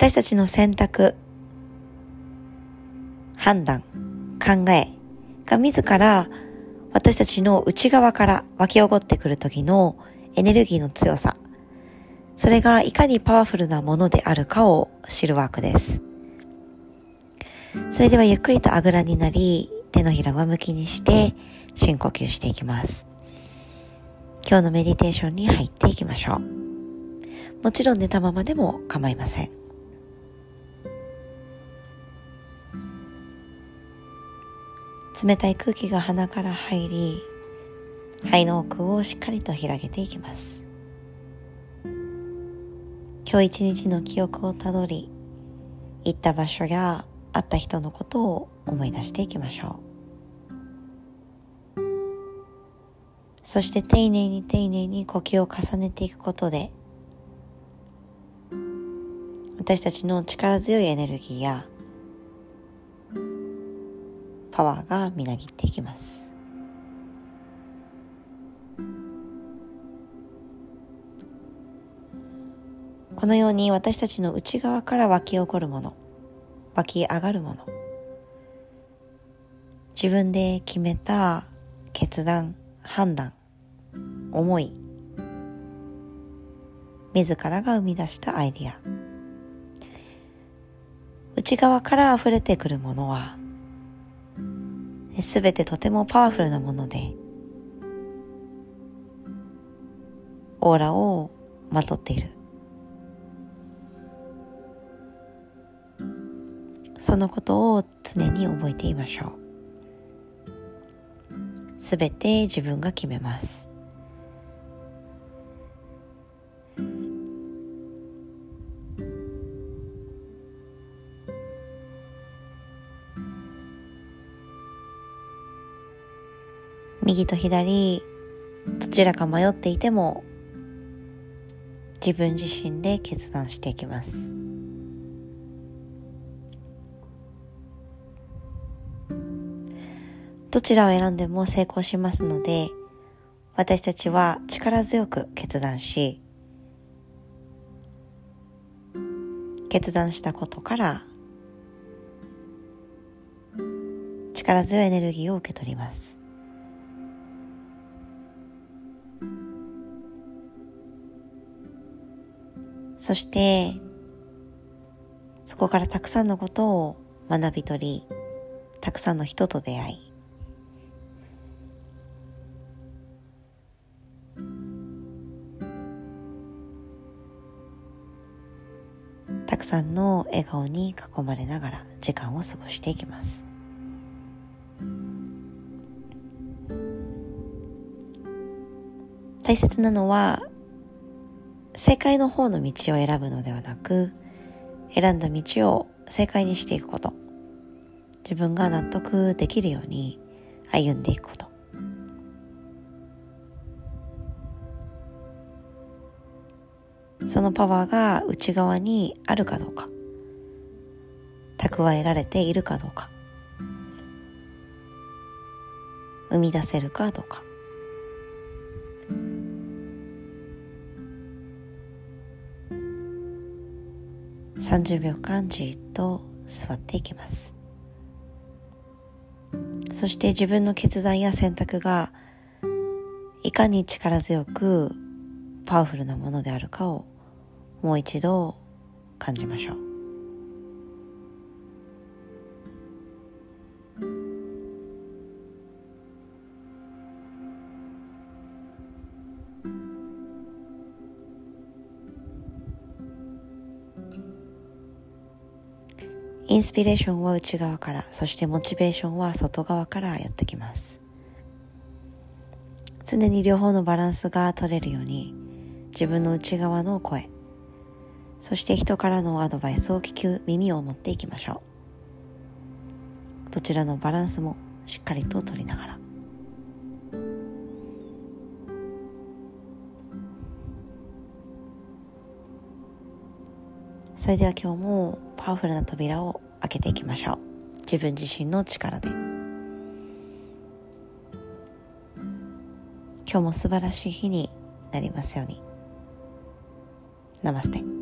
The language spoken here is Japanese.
私たちの選択、判断、考えが自ら私たちの内側から湧き起こってくる時のエネルギーの強さ、それがいかにパワフルなものであるかを知るワークです。それではゆっくりとあぐらになり、手のひら上向きにして深呼吸していきます。今日のメディテーションに入っていきましょう。もちろん寝たままでも構いません。冷たい空気が鼻から入り、肺の奥をしっかりと開けていきます。今日一日の記憶をたどり、行った場所や会った人のことを思い出していきましょう。そして丁寧に丁寧に呼吸を重ねていくことで、私たちの力強いエネルギーやパワーがみなぎっていきます。このように私たちの内側から湧き起こるもの、湧き上がるもの、自分で決めた決断、判断、思い、自らが生み出したアイディア、内側から溢れてくるものはすべてとてもパワフルなもので、オーラをまとっている。そのことを常に覚えていましょう。すべて自分が決めます。右と左、どちらか迷っていても、自分自身で決断していきます。どちらを選んでも成功しますので、私たちは力強く決断し、決断したことから力強いエネルギーを受け取ります。そして、そこからたくさんのことを学び取り、たくさんの人と出会い、たくさんの笑顔に囲まれながら時間を過ごしていきます。大切なのは正解の方の道を選ぶのではなく、選んだ道を正解にしていくこと。自分が納得できるように歩んでいくこと。そのパワーが内側にあるかどうか。蓄えられているかどうか。生み出せるかどうか。30秒間じっと座っていきます。そして自分の決断や選択がいかに力強くパワフルなものであるかをもう一度感じましょう。インスピレーションは内側から、そしてモチベーションは外側からやってきます。常に両方のバランスが取れるように、自分の内側の声、そして人からのアドバイスを聞く耳を持っていきましょう。どちらのバランスもしっかりと取りながら。それでは今日もパワフルな扉を開けていきましょう。自分自身の力で。今日も素晴らしい日になりますように。ナマステ。